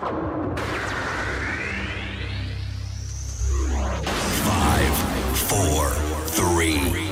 Five, four, three.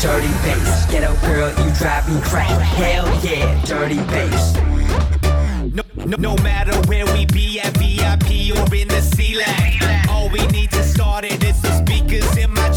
dirty bass. Ghetto girl, you drive me crazy. Hell yeah, dirty bass. No, no, no matter where we be at VIP or in the C-lab, all we need to start it is the speakers in my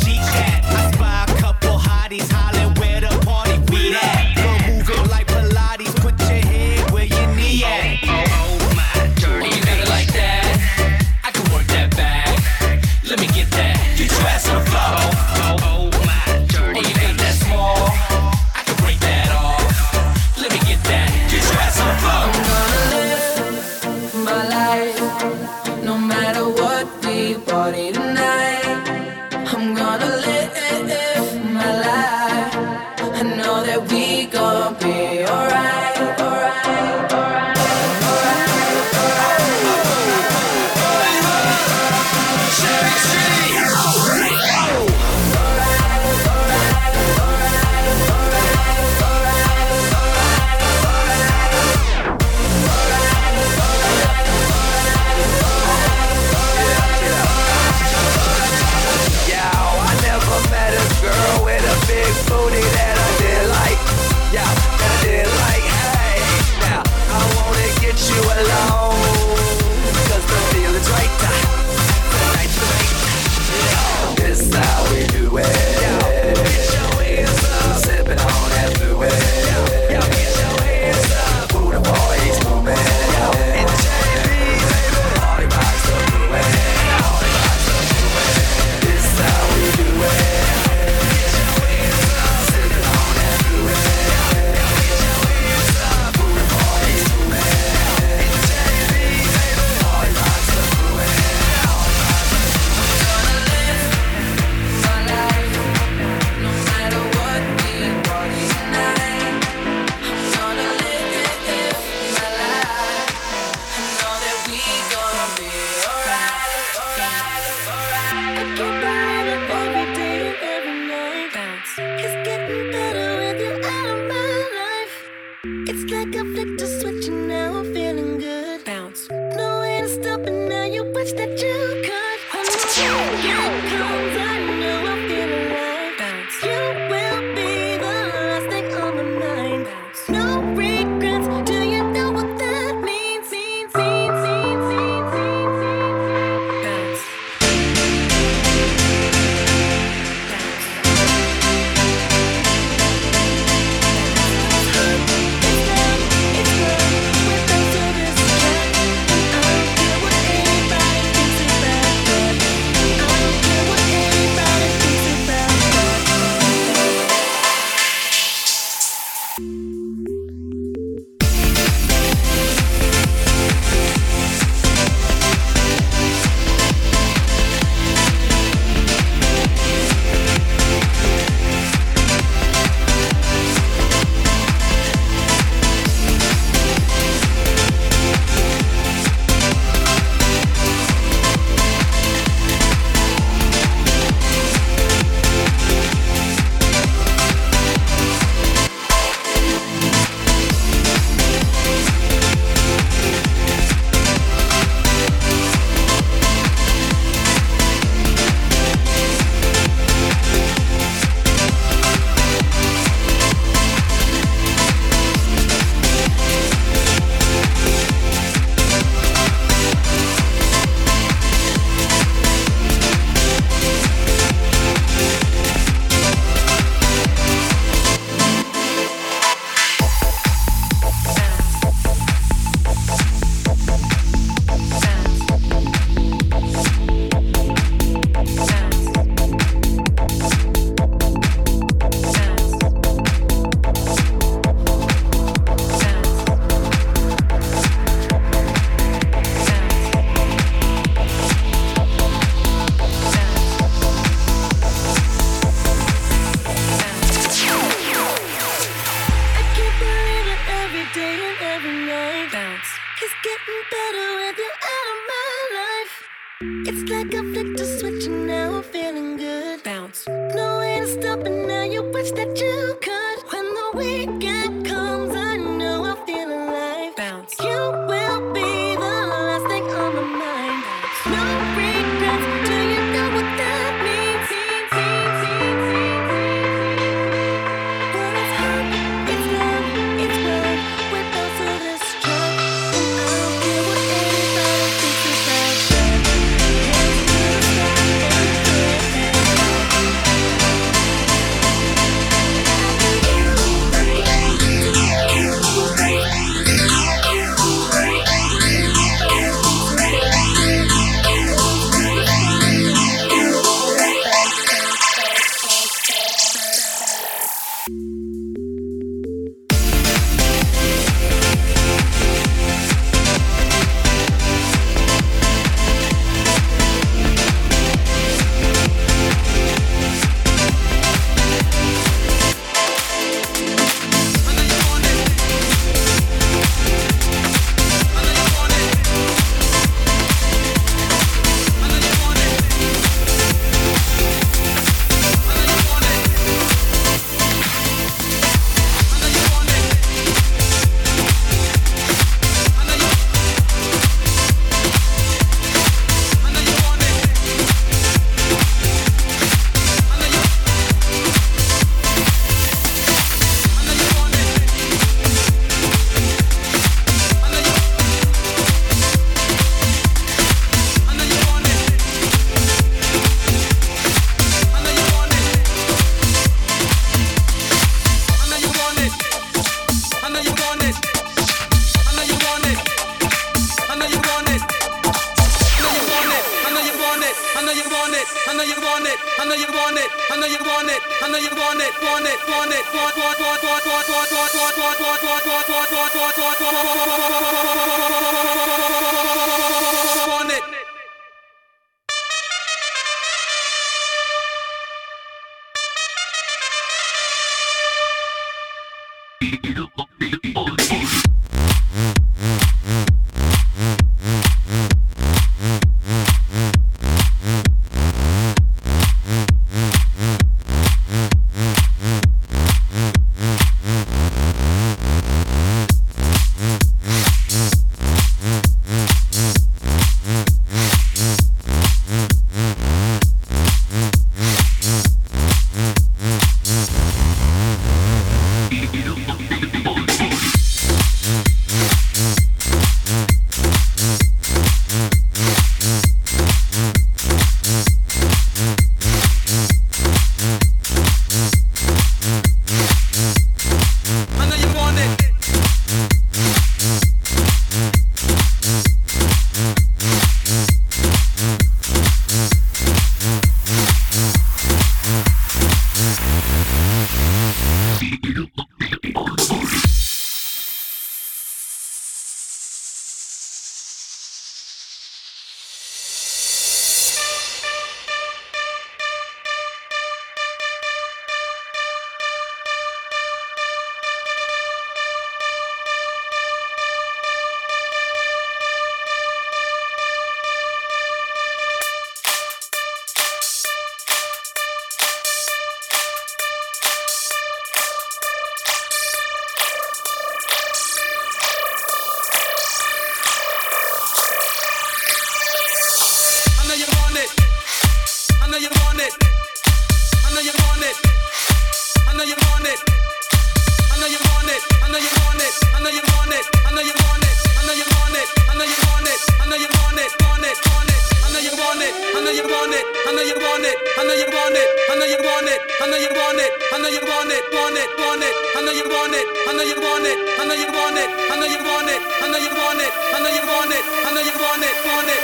on it.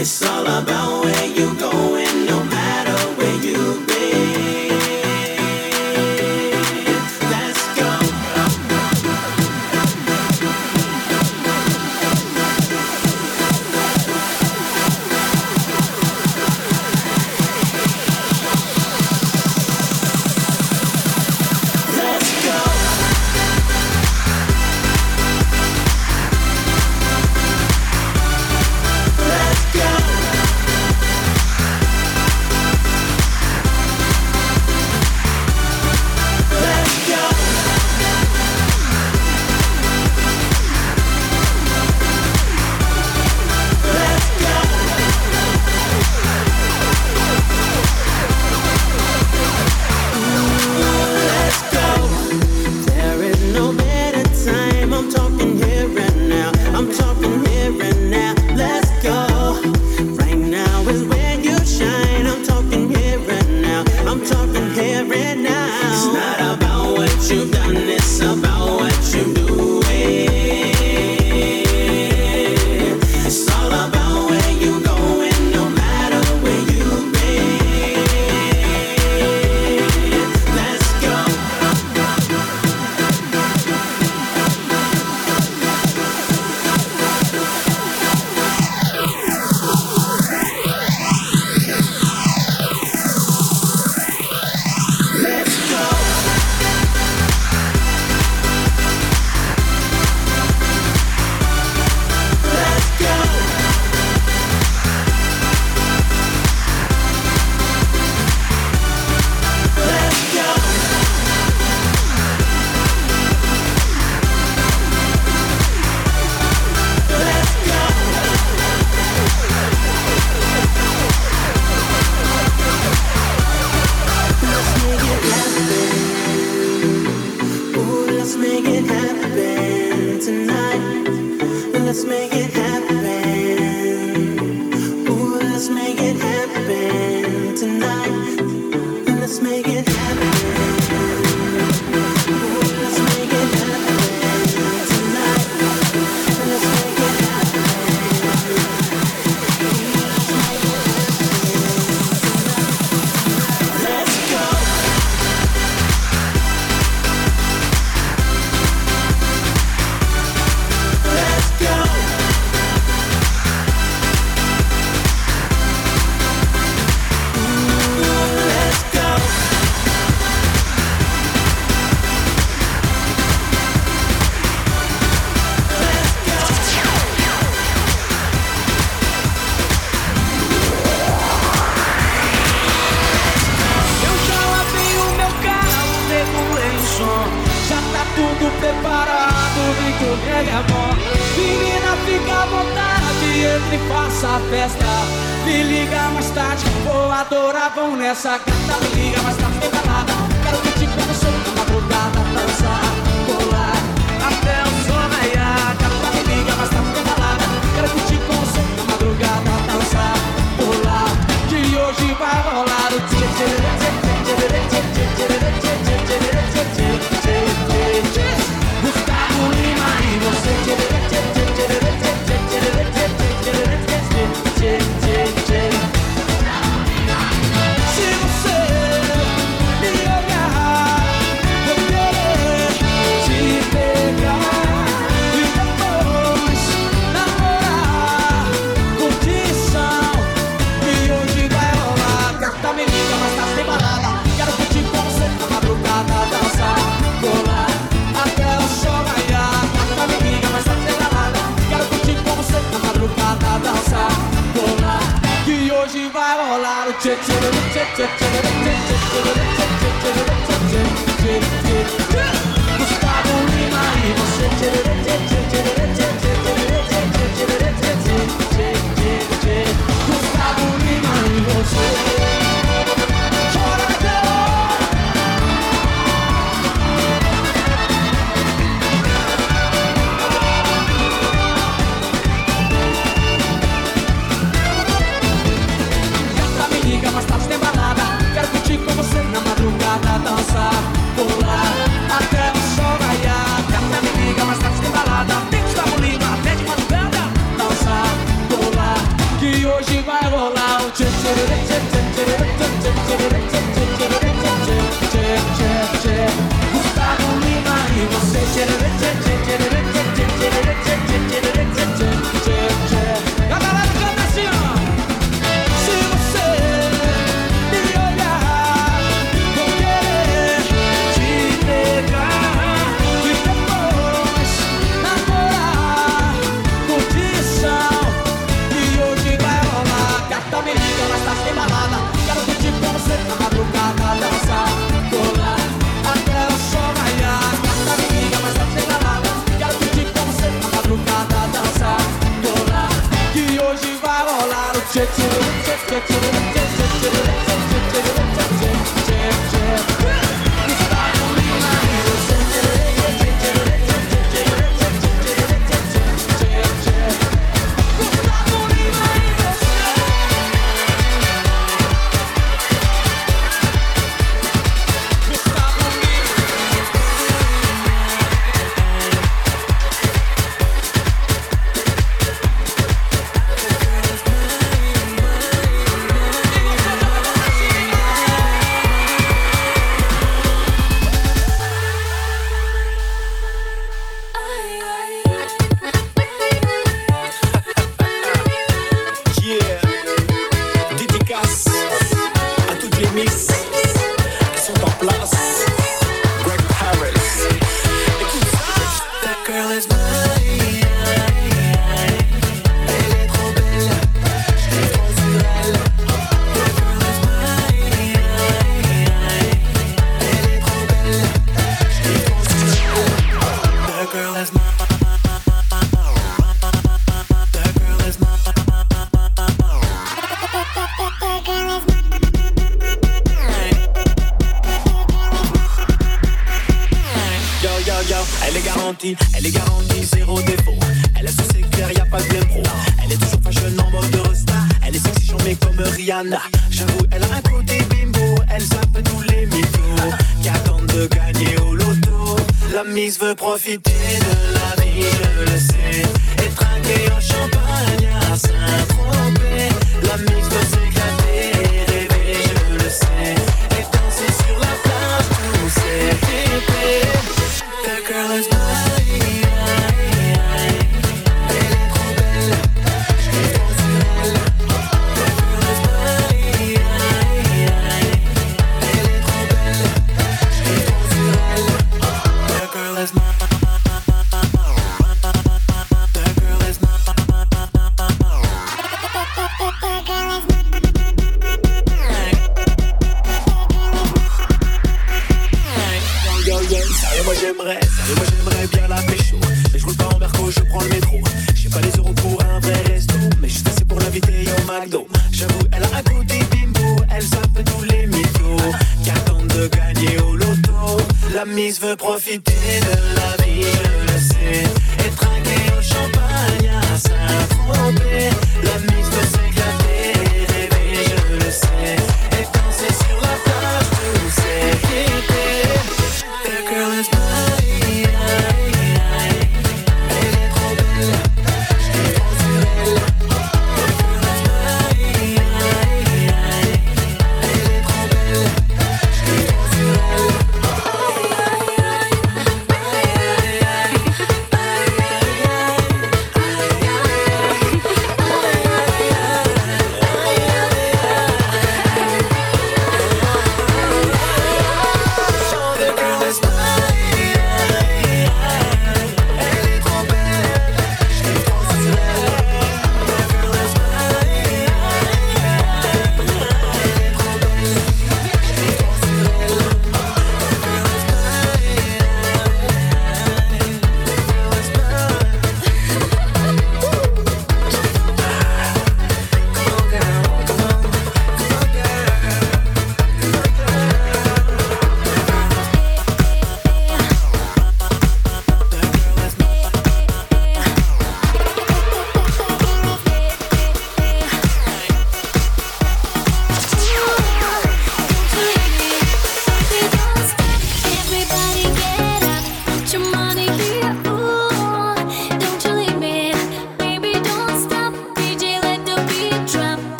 It's all about where you going, mix veut profiter de la vie, je le sais. Et trinquer au champagne à saint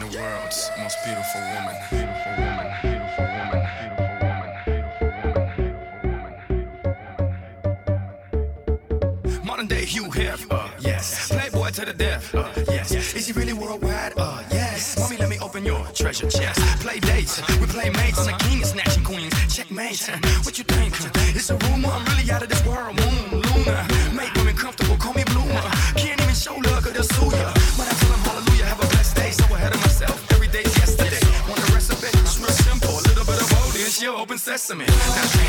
the world's most beautiful woman. Beautiful woman. Modern day Hugh Hef, uh, yes. Playboy to the death, uh, yes. Is he really worldwide, uh, yes. Mommy, let me open your treasure chest. Play dates, we play mates on the king and snatching queens. Checkmate, what you think? It's a rumor, I'm really out of this world. Mm. specimen. Now